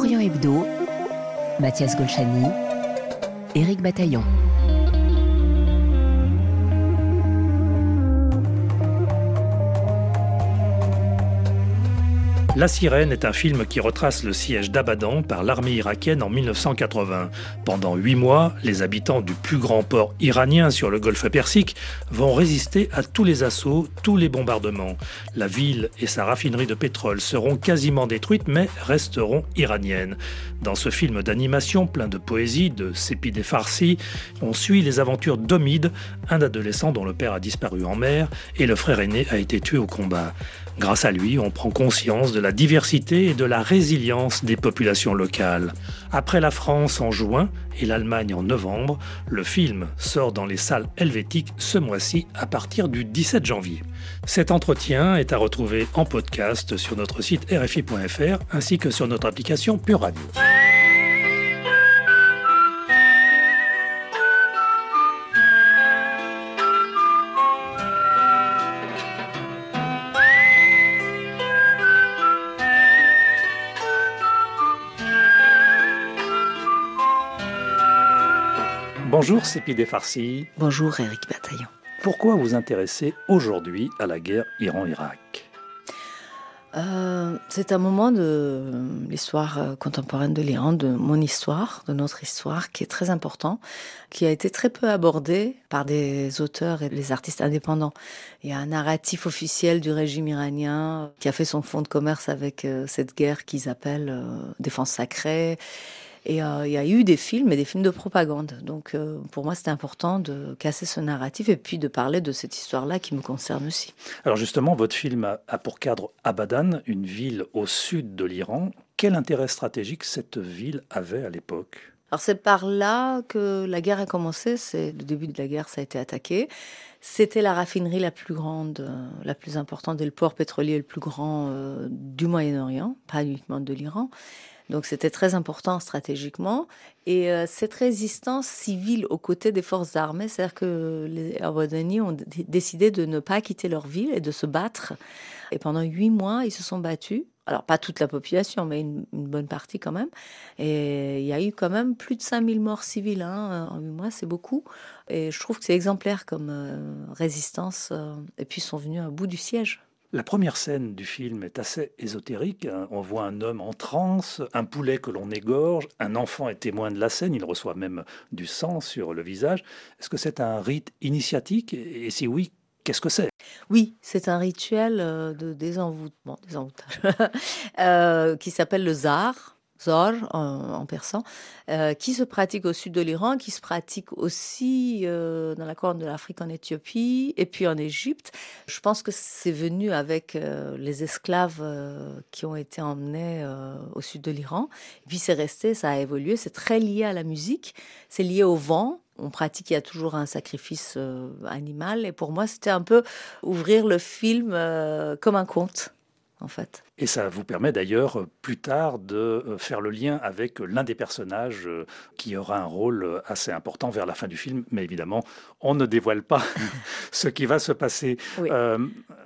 Orient Hebdo, Mathias Golchani, Éric Bataillon. La Sirène est un film qui retrace le siège d'Abadan par l'armée irakienne en 1980. Pendant huit mois, les habitants du plus grand port iranien sur le golfe Persique vont résister à tous les assauts, tous les bombardements. La ville et sa raffinerie de pétrole seront quasiment détruites mais resteront iraniennes. Dans ce film d'animation plein de poésie de Sepide Farsi, on suit les aventures d'Omid, un adolescent dont le père a disparu en mer et le frère aîné a été tué au combat. Grâce à lui, on prend conscience de la diversité et de la résilience des populations locales. Après la France en juin et l'Allemagne en novembre, le film sort dans les salles helvétiques ce mois-ci à partir du 17 janvier. Cet entretien est à retrouver en podcast sur notre site rfi.fr ainsi que sur notre application Pure. Bonjour Sépidé Farsi. Bonjour Eric Bataillon. Pourquoi vous intéressez aujourd'hui à la guerre Iran-Irak? Euh, C'est un moment de l'histoire euh, contemporaine de l'Iran, de mon histoire, de notre histoire, qui est très important, qui a été très peu abordé par des auteurs et des artistes indépendants. Il y a un narratif officiel du régime iranien qui a fait son fonds de commerce avec euh, cette guerre qu'ils appellent défense sacrée et euh, il y a eu des films et des films de propagande. Donc euh, pour moi, c'était important de casser ce narratif et puis de parler de cette histoire-là qui me concerne aussi. Alors justement, votre film a, pour cadre Abadan, une ville au sud de l'Iran. Quel intérêt stratégique cette ville avait à l'époque? Alors c'est par là que la guerre a commencé, c'est le début de la guerre, ça a été attaqué. C'était la raffinerie la plus grande, euh, la plus importante et le port pétrolier le plus grand du Moyen-Orient, pas uniquement de l'Iran. Donc c'était très important stratégiquement. Et euh, cette résistance civile aux côtés des forces armées, c'est-à-dire que les Abadani ont décidé de ne pas quitter leur ville et de se battre. Et pendant huit mois, ils se sont battus. Alors pas toute la population, mais une, bonne partie quand même. Et il y a eu quand même plus de 5000 morts civiles hein, en huit mois, c'est beaucoup. Et je trouve que c'est exemplaire comme euh, résistance. Euh, et puis ils sont venus à bout du siège. La première scène du film est assez ésotérique. Hein. On voit un homme en transe, un poulet que l'on égorge, un enfant est témoin de la scène, il reçoit même du sang sur le visage. Est-ce que c'est un rite initiatique? Et si oui, qu'est-ce que c'est? Oui, c'est un rituel euh, de désenvoûtement, désenvoûtage, euh, qui s'appelle le zar. Zor en, persan, euh, qui se pratique au sud de l'Iran, qui se pratique aussi euh, dans la corne de l'Afrique en Éthiopie et puis en Égypte. Je pense que c'est venu avec euh, les esclaves qui ont été emmenés au sud de l'Iran. Puis c'est resté, ça a évolué, c'est très lié à la musique, c'est lié au vent, on pratique, il y a toujours un sacrifice animal. Et pour moi, c'était un peu ouvrir le film comme un conte en fait. Et ça vous permet d'ailleurs euh, plus tard de euh, faire le lien avec l'un des personnages euh, qui aura un rôle assez important vers la fin du film, mais évidemment, on ne dévoile pas ce qui va se passer.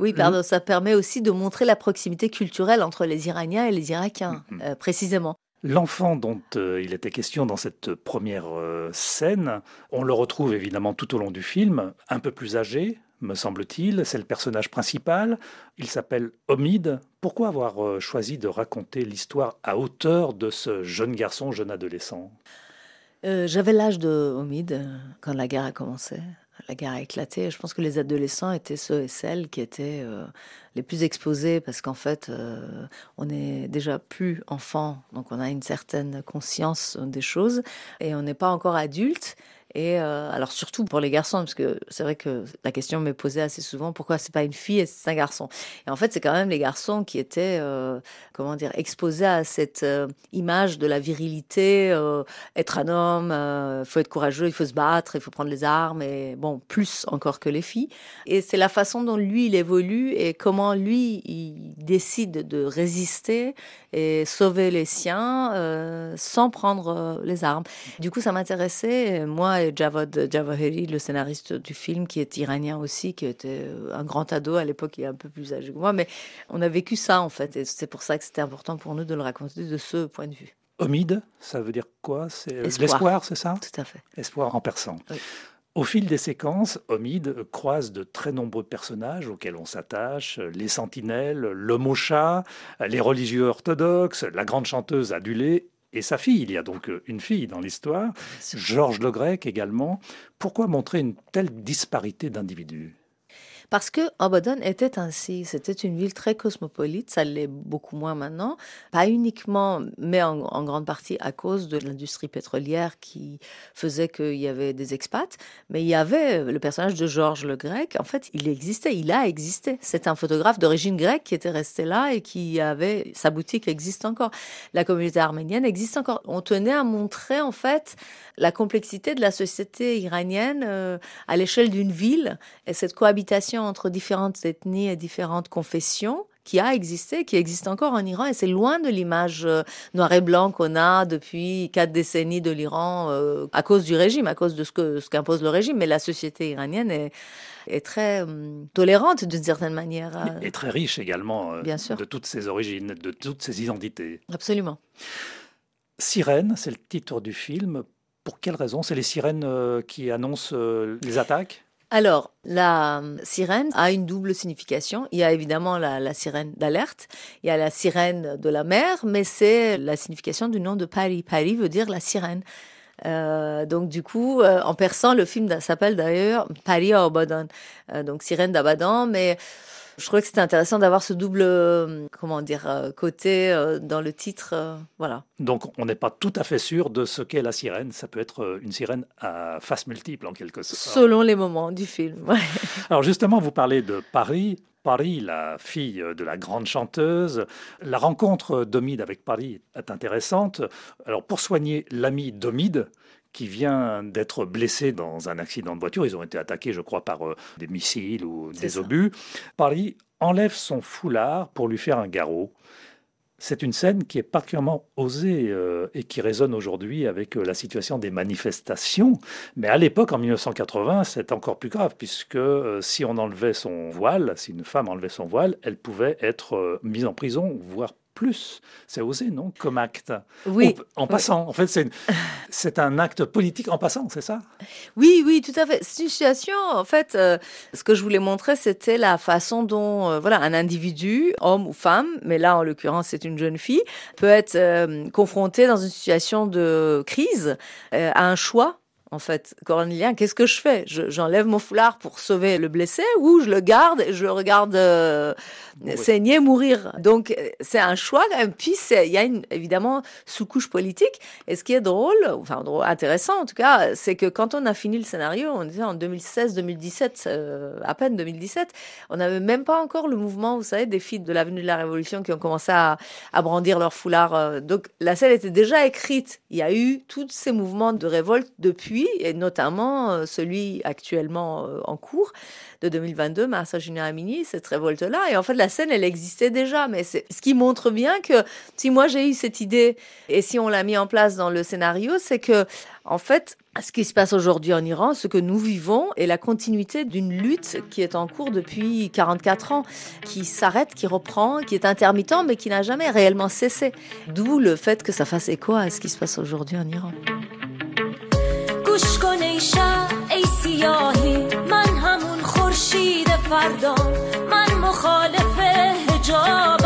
Oui, pardon, ça permet aussi de montrer la proximité culturelle entre les Iraniens et les Irakiens, mm, mm. précisément. L'enfant dont il était question dans cette première scène, on le retrouve évidemment tout au long du film, un peu plus âgé, me semble-t-il. C'est le personnage principal. Il s'appelle Omid. Pourquoi avoir euh, choisi de raconter l'histoire à hauteur de ce jeune garçon, jeune adolescent? Euh, J'avais l'âge de Omid euh, quand la guerre a commencé. La guerre a éclaté. Je pense que les adolescents étaient ceux et celles qui étaient les plus exposés parce qu'en fait, on est déjà plus enfant, donc on a une certaine conscience des choses et on n'est pas encore adulte. Et euh, alors surtout pour les garçons, parce que c'est vrai que la question m'est posée assez souvent pourquoi c'est pas une fille et c'est un garçon? Et en fait, c'est quand même les garçons qui étaient, euh, comment dire, exposés à cette euh, image de la virilité, être un homme, il faut être courageux, il faut se battre, il faut prendre les armes, et bon, plus encore que les filles. Et c'est la façon dont lui il évolue et comment lui il décide de résister et sauver les siens sans prendre les armes. Du coup, ça m'intéressait moi Javad Javaheri, le scénariste du film, qui est iranien aussi, qui était euh, un grand ado à l'époque, il est un peu plus âgé que moi, mais on a vécu ça en fait, et c'est pour ça que c'était important pour nous de le raconter de ce point de vue. Omide, ça veut dire quoi? C'est l'espoir, c'est ça? Tout à fait. Espoir en persan. Au fil des séquences, Omid croise de très nombreux personnages auxquels on s'attache, les sentinelles, l'homme au chat, les religieux orthodoxes, la grande chanteuse adulée et sa fille. Il y a donc une fille dans l'histoire, Georges Le Grec également. Pourquoi montrer une telle disparité d'individus? Parce que Abaddon était ainsi. C'était une ville très cosmopolite, ça l'est beaucoup moins maintenant. Pas uniquement, mais en, grande partie à cause de l'industrie pétrolière qui faisait qu'il y avait des expats. Mais il y avait le personnage de Georges le Grec. En fait, il existait, il a existé. C'est un photographe d'origine grecque qui était resté là et qui avait sa boutique existe encore. La communauté arménienne existe encore. On tenait à montrer en fait la complexité de la société iranienne euh, à l'échelle d'une ville et cette cohabitation entre différentes ethnies et différentes confessions qui a existé, qui existe encore en Iran, et c'est loin de l'image euh, noir et blanc qu'on a depuis quatre décennies de l'Iran euh, à cause du régime, à cause de ce que ce qu'impose le régime. Mais la société iranienne est, est très hum, tolérante d'une certaine manière. Et très riche également Bien sûr. de toutes ses origines, de toutes ses identités. Absolument. Sirène, c'est le titre du film. Pour quelle raison? C'est les sirènes euh, qui annoncent euh, les attaques? Alors, la euh, sirène a une double signification. Il y a évidemment la, sirène d'alerte, il y a la sirène de la mer, mais c'est la signification du nom de Paris. Paris veut dire la sirène. donc du coup, en persan, le film s'appelle d'ailleurs Paris à Abadan. donc sirène d'Abadan, mais je trouvais que c'était intéressant d'avoir ce double, euh, comment dire, euh, côté euh, dans le titre, voilà. Donc, on n'est pas tout à fait sûr de ce qu'est la sirène. Ça peut être une sirène à face multiple, en quelque sorte. Selon les moments du film. Alors, justement, vous parlez de Paris. Paris, la fille de la grande chanteuse. La rencontre d'Omide avec Paris est intéressante. Alors, pour soigner l'ami d'Omide, qui vient d'être blessé dans un accident de voiture. Ils ont été attaqués, je crois, par euh, des missiles ou des obus. Paris enlève son foulard pour lui faire un garrot. C'est une scène qui est particulièrement osée euh, et qui résonne aujourd'hui avec euh, la situation des manifestations. Mais à l'époque, en 1980, c'est encore plus grave, puisque si on enlevait son voile, si une femme enlevait son voile, elle pouvait être mise en prison, voire plus. C'est osé, non Comme acte? Oui. En, passant. En fait, c'est un acte politique en passant, c'est ça? Oui, oui, tout à fait. C'est une situation, en fait, euh, ce que je voulais montrer, c'était la façon dont, euh, voilà, un individu, homme ou femme, mais là, en l'occurrence, c'est une jeune fille, peut être euh, confronté dans une situation de crise à un choix en fait, cornélien, qu'est-ce que je fais? J'enlève mon foulard pour sauver le blessé ou je le garde et je le regarde euh, saigner, mourir? Donc, c'est un choix même. Puis, il y a une, évidemment sous-couche politique. Et ce qui est drôle, enfin intéressant en tout cas, c'est que quand on a fini le scénario, on était en 2016-2017, euh, à peine 2017, on n'avait même pas encore le mouvement, vous savez, des filles de l'avenue de la Révolution qui ont commencé à, brandir leur foulard. Euh. donc, la scène était déjà écrite. Il y a eu tous ces mouvements de révolte depuis et notamment euh, celui actuellement euh, en cours de 2022, Marsa Amini, cette révolte-là. Et en fait, la scène, elle existait déjà, mais c'est ce qui montre bien que si moi j'ai eu cette idée et si on l'a mis en place dans le scénario, c'est que en fait, ce qui se passe aujourd'hui en Iran, ce que nous vivons, est la continuité d'une lutte qui est en cours depuis 44 ans, qui s'arrête, qui reprend, qui est intermittent, mais qui n'a jamais réellement cessé. D'où le fait que ça fasse écho à ce qui se passe aujourd'hui en Iran. گوش کن ای شب ای سیاهی. من همون خورشید فردام. من مخالف هجابم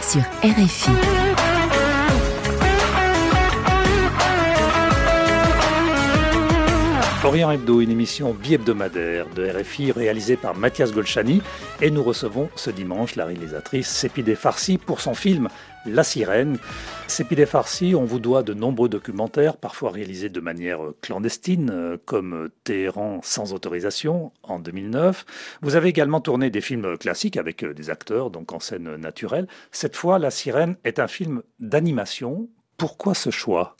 Sur RFI. Orient Hebdo, une émission bi-hebdomadaire de RFI réalisée par Mathias Golchani. Et nous recevons ce dimanche la réalisatrice Sepide Farsi pour son film La Sirène. Sepide Farsi, on vous doit de nombreux documentaires, parfois réalisés de manière clandestine, comme Téhéran sans autorisation en 2009. Vous avez également tourné des films classiques avec des acteurs, donc en scène naturelle. Cette fois, La Sirène est un film d'animation. Pourquoi ce choix?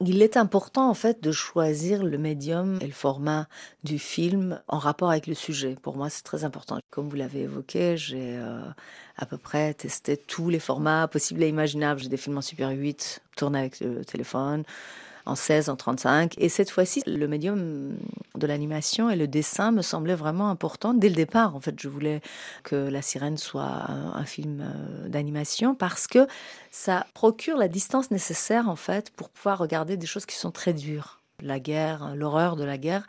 Il est important en fait de choisir le médium et le format du film en rapport avec le sujet. Pour moi, c'est très important. Comme vous l'avez évoqué, j'ai euh, à peu près testé tous les formats possibles et imaginables. J'ai des films en Super 8 tournés avec le téléphone, en 16, en 35. Et cette fois-ci, le médium de l'animation et le dessin me semblait vraiment important. Dès le départ, en fait, je voulais que La Sirène soit un, film euh, d'animation parce que ça procure la distance nécessaire, en fait, pour pouvoir regarder des choses qui sont très dures. La guerre, l'horreur de la guerre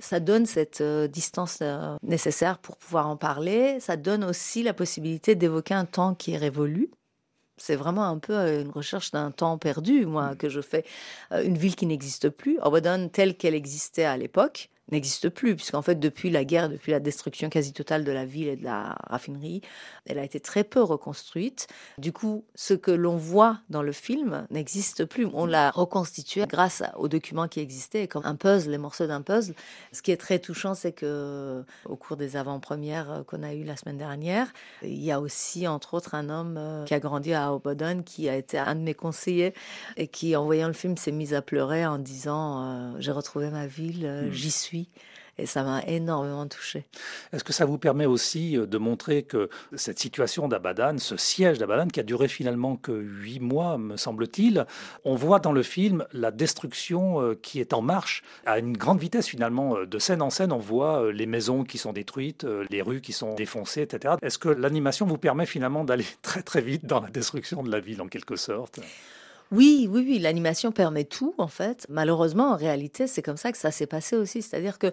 ça donne cette euh, distance euh, nécessaire pour pouvoir en parler. Ça donne aussi la possibilité d'évoquer un temps qui est révolu, c'est vraiment un peu une recherche d'un temps perdu, moi, mmh. que je fais. Une ville qui n'existe plus, Obodon telle qu'elle existait à l'époque, n'existe plus, puisqu'en fait, depuis la guerre, depuis la destruction quasi totale de la ville et de la raffinerie, elle a été très peu reconstruite. Du coup, ce que l'on voit dans le film n'existe plus. On l'a reconstitué grâce aux documents qui existaient, comme un puzzle, les morceaux d'un puzzle. Ce qui est très touchant, c'est que au cours des avant-premières qu'on a eues la semaine dernière, il y a aussi, entre autres, un homme euh, qui a grandi à Obodon, qui a été un de mes conseillers et qui, en voyant le film, s'est mis à pleurer en disant euh, J'ai retrouvé ma ville, euh, hmm. j'y suis et ça m'a énormément touché. Est-ce que ça vous permet aussi euh, de montrer que cette situation d'Abadan, ce siège d'Abadan, qui a duré finalement que huit mois, me semble-t-il, on voit dans le film la destruction euh, qui est en marche à une grande vitesse finalement. Euh, de scène en scène, on voit les maisons qui sont détruites, les rues qui sont défoncées, etc. Est-ce que l'animation vous permet finalement d'aller très très vite dans la destruction de la ville en quelque sorte? Oui, oui, oui, l'animation permet tout, en fait. Malheureusement, en réalité, c'est comme ça que ça s'est passé aussi. C'est-à-dire que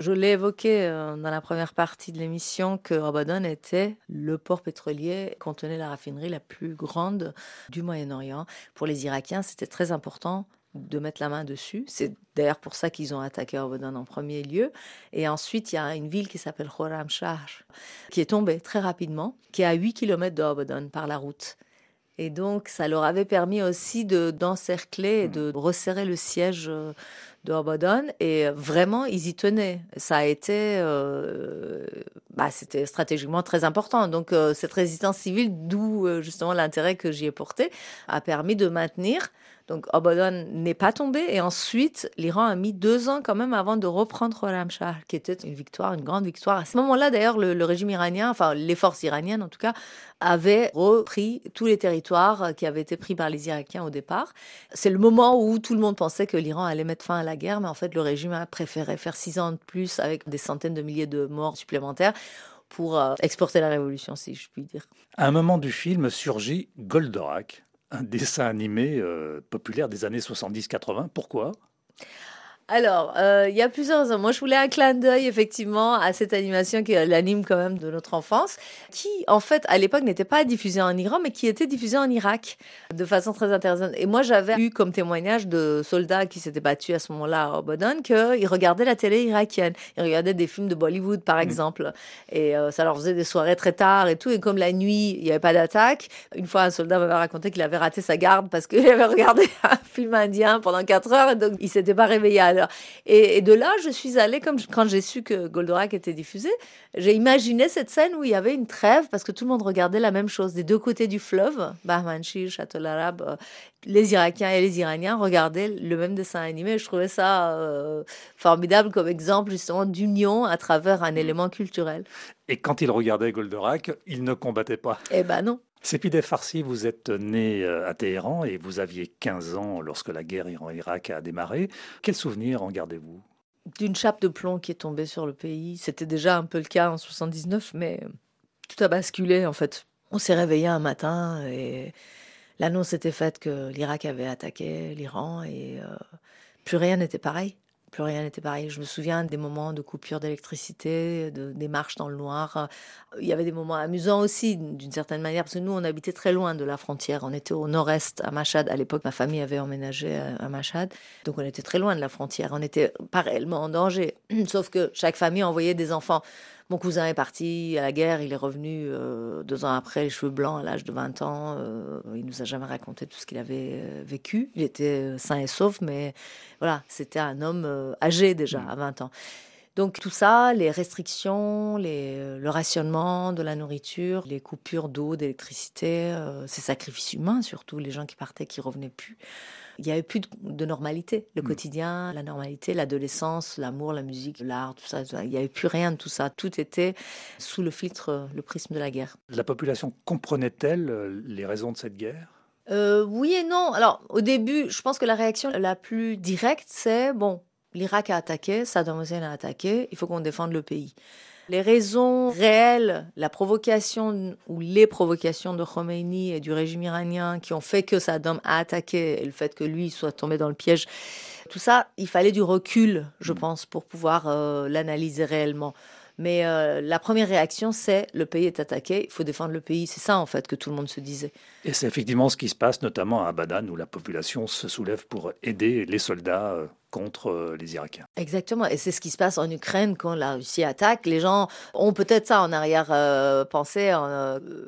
je l'ai évoqué euh, dans la première partie de l'émission que Abadan était le port pétrolier contenait la raffinerie la plus grande du Moyen-Orient. Pour les Irakiens, c'était très important de mettre la main dessus. C'est d'ailleurs pour ça qu'ils ont attaqué Abadan en premier lieu. Et ensuite, il y a une ville qui s'appelle Khorramshahr, qui est tombée très rapidement, qui est à 8 km de par la route. Et donc, ça leur avait permis aussi de d'encercler et de resserrer le siège euh, de Obodon. Et vraiment, ils y tenaient. Ça a été, euh, bah, c'était stratégiquement très important. Donc, euh, cette résistance civile, d'où justement l'intérêt que j'y ai porté, a permis de maintenir donc Obodon n'est pas tombé et ensuite l'Iran a mis deux ans quand même avant de reprendre Khorramshahr, qui était une victoire, une grande victoire. À ce moment-là d'ailleurs le, régime iranien, enfin les forces iraniennes en tout cas, avaient repris tous les territoires qui avaient été pris par les Irakiens au départ. C'est le moment où tout le monde pensait que l'Iran allait mettre fin à la guerre, mais en fait le régime a préféré faire six ans de plus avec des centaines de milliers de morts supplémentaires pour euh, exporter la révolution, si je puis dire. À un moment du film surgit Goldorak, un dessin animé euh, populaire des années 70-80. Pourquoi? Alors, euh, il y a plusieurs. Moi, je voulais un clin d'œil effectivement à cette animation qui est l'anime quand même de notre enfance, qui en fait à l'époque n'était pas diffusée en Iran, mais qui était diffusée en Irak de façon très intéressante. Et moi, j'avais eu comme témoignage de soldats qui s'étaient battus à ce moment-là à Obodon qu'ils regardaient la télé irakienne, ils regardaient des films de Bollywood par mmh. exemple, et euh, ça leur faisait des soirées très tard et tout. Et comme la nuit, il n'y avait pas d'attaque, une fois un soldat m'avait raconté qu'il avait raté sa garde parce qu'il avait regardé un film indien pendant 4 heures, et donc il s'était pas réveillé à et, de là, je suis allée, comme quand j'ai su que Goldorak était diffusé, j'ai imaginé cette scène où il y avait une trêve parce que tout le monde regardait la même chose des deux côtés du fleuve, Bahmanchi, Château l'Arabe, euh, les Irakiens et les Iraniens regardaient le même dessin animé. Je trouvais ça euh, formidable comme exemple justement d'union à travers un mm. élément culturel. Et quand ils regardaient Goldorak, ils ne combattaient pas. Eh ben non. Sepideh Farsi, vous êtes né euh, à Téhéran et vous aviez 15 ans lorsque la guerre Iran-Irak a démarré. Quel souvenir en gardez-vous? D'une chape de plomb qui est tombée sur le pays. C'était déjà un peu le cas en 79, mais tout a basculé en fait. On s'est réveillé un matin et l'annonce était faite que l'Irak avait attaqué l'Iran et euh, plus rien n'était pareil. Plus rien n'était pareil. Je me souviens des moments de coupure d'électricité, de, des marches dans le noir. Il y avait des moments amusants aussi, d'une certaine manière, parce que nous, on habitait très loin de la frontière. On était au nord-est, à Machad. À l'époque, ma famille avait emménagé à Machad. Donc, on était très loin de la frontière. On n'était pas réellement en danger. Sauf que chaque famille envoyait des enfants mon cousin est parti à la guerre, il est revenu euh, deux ans après, les cheveux blancs à l'âge de 20 ans. Euh, il nous a jamais raconté tout ce qu'il avait euh, vécu. Il était sain et sauf, mais voilà, c'était un homme âgé déjà, à 20 ans. Donc tout ça, les restrictions, les, le rationnement de la nourriture, les coupures d'eau, d'électricité, ces sacrifices humains, surtout les gens qui partaient, qui revenaient plus il n'y avait plus de, normalité. Le mm. quotidien, la normalité, l'adolescence, l'amour, la musique, l'art, tout ça, il n'y avait plus rien de tout ça. Tout était sous le filtre, le prisme de la guerre. La population comprenait-elle euh, les raisons de cette guerre? Euh, Oui et non. Alors, au début, je pense que la réaction la plus directe, c'est bon, l'Irak a attaqué, Saddam Hussein a attaqué, il faut qu'on défende le pays. Les raisons réelles, la provocation ou les provocations de Khomeini et du régime iranien qui ont fait que Saddam a attaqué et le fait que lui soit tombé dans le piège, tout ça, il fallait du recul, je mm. pense, pour pouvoir euh, l'analyser réellement. Mais euh, la première réaction, c'est le pays est attaqué, il faut défendre le pays. C'est ça, en fait, que tout le monde se disait. Et c'est effectivement ce qui se passe, notamment à Abadan, où la population se soulève pour aider les soldats euh, contre euh, les Irakiens. Exactement, et c'est ce qui se passe en Ukraine quand la Russie attaque. Les gens ont peut-être ça en arrière-pensée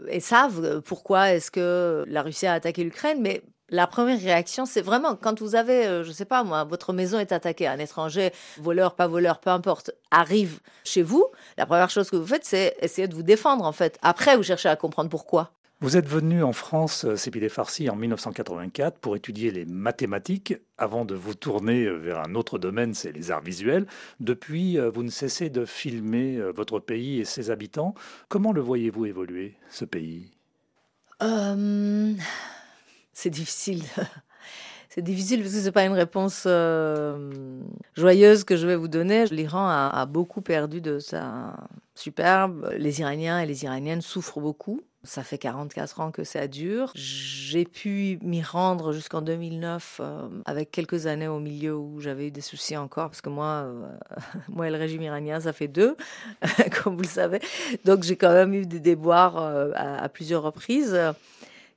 et savent pourquoi est-ce que la Russie a attaqué l'Ukraine, mais la première réaction, c'est vraiment quand vous avez, euh, je sais pas moi, votre maison est attaquée, un étranger, voleur, pas voleur, peu importe, arrive chez vous, la première chose que vous faites, c'est essayer de vous défendre en fait. Après, vous cherchez à comprendre pourquoi. Vous êtes venu en France, Sépidé euh, Farsi, en 1984 pour étudier les mathématiques avant de vous tourner euh, vers un autre domaine, c'est les arts visuels. Depuis, vous ne cessez de filmer votre pays et ses habitants. Comment le voyez-vous évoluer, ce pays? C'est difficile. c'est difficile parce que c'est pas une réponse euh, joyeuse que je vais vous donner. L'Iran a, beaucoup perdu de sa superbe. Les Iraniens et les Iraniennes souffrent beaucoup. Ça fait 44 ans que ça dure. J'ai pu m'y rendre jusqu'en 2009, euh, avec quelques années au milieu où j'avais eu des soucis encore, parce que moi, euh, moi et le régime iranien, ça fait deux, comme vous le savez. Donc j'ai quand même eu des déboires à, plusieurs reprises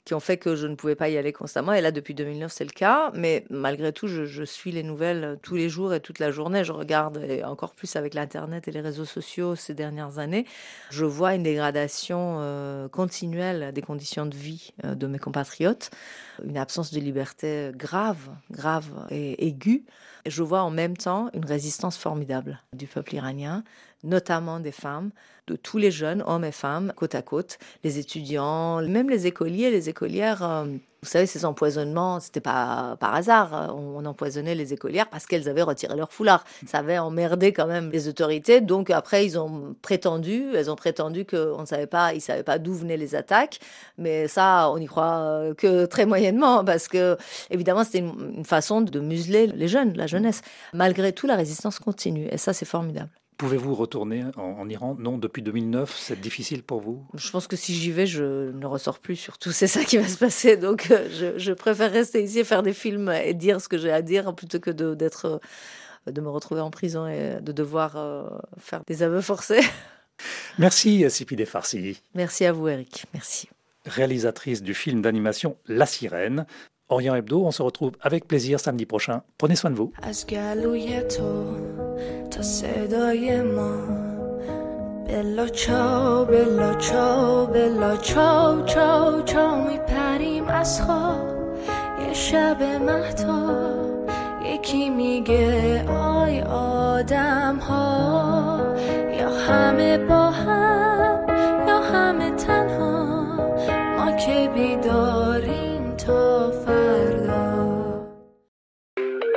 qui ont fait que je ne pouvais pas y aller constamment. Et là, depuis 2009, c'est le cas. Mais malgré tout, je, suis les nouvelles tous les jours et toute la journée. Je regarde, et encore plus avec l'Internet et les réseaux sociaux ces dernières années, je vois une dégradation euh, continuelle des conditions de vie euh, de mes compatriotes, une absence de liberté grave, grave et aiguë. Je vois en même temps une résistance formidable du peuple iranien, notamment des femmes, de tous les jeunes, hommes et femmes, côte à côte, les étudiants, même les écoliers, les écolières. Euh, vous savez, ces empoisonnements, c'était pas par hasard. On empoisonnait les écolières parce qu'elles avaient retiré leur foulard. Ça avait emmerdé quand même les autorités. Donc après, ils ont prétendu, elles ont prétendu qu'on ne savait pas, ils savaient pas d'où venaient les attaques. Mais ça, on y croit euh, que très moyennement parce que évidemment, c'était une façon de museler les jeunes, la jeunesse. Malgré tout, la résistance continue. Et ça, c'est formidable. Pouvez-vous retourner en, Iran? Non, depuis 2009, c'est difficile pour vous? Je pense que si j'y vais, je ne ressors plus. Surtout, c'est ça qui va se passer. Donc, euh, je, préfère rester ici et faire des films et dire ce que j'ai à dire plutôt que de, d'être, de me retrouver en prison et de devoir euh, faire des aveux forcés. Merci, Sipide Farsi. Merci à vous, Eric. Merci. Réalisatrice du film d'animation La Sirène, Orient Hebdo. On se retrouve avec plaisir samedi prochain. Prenez soin de vous. تا صدای ما. بلا چاو بلا چاو بلا چاو چاو چاو میپریم از خواب. یه شب مهتا یکی میگه آی آدم ها یا همه با هم یا همه تنها. ما که بیداریم تا فر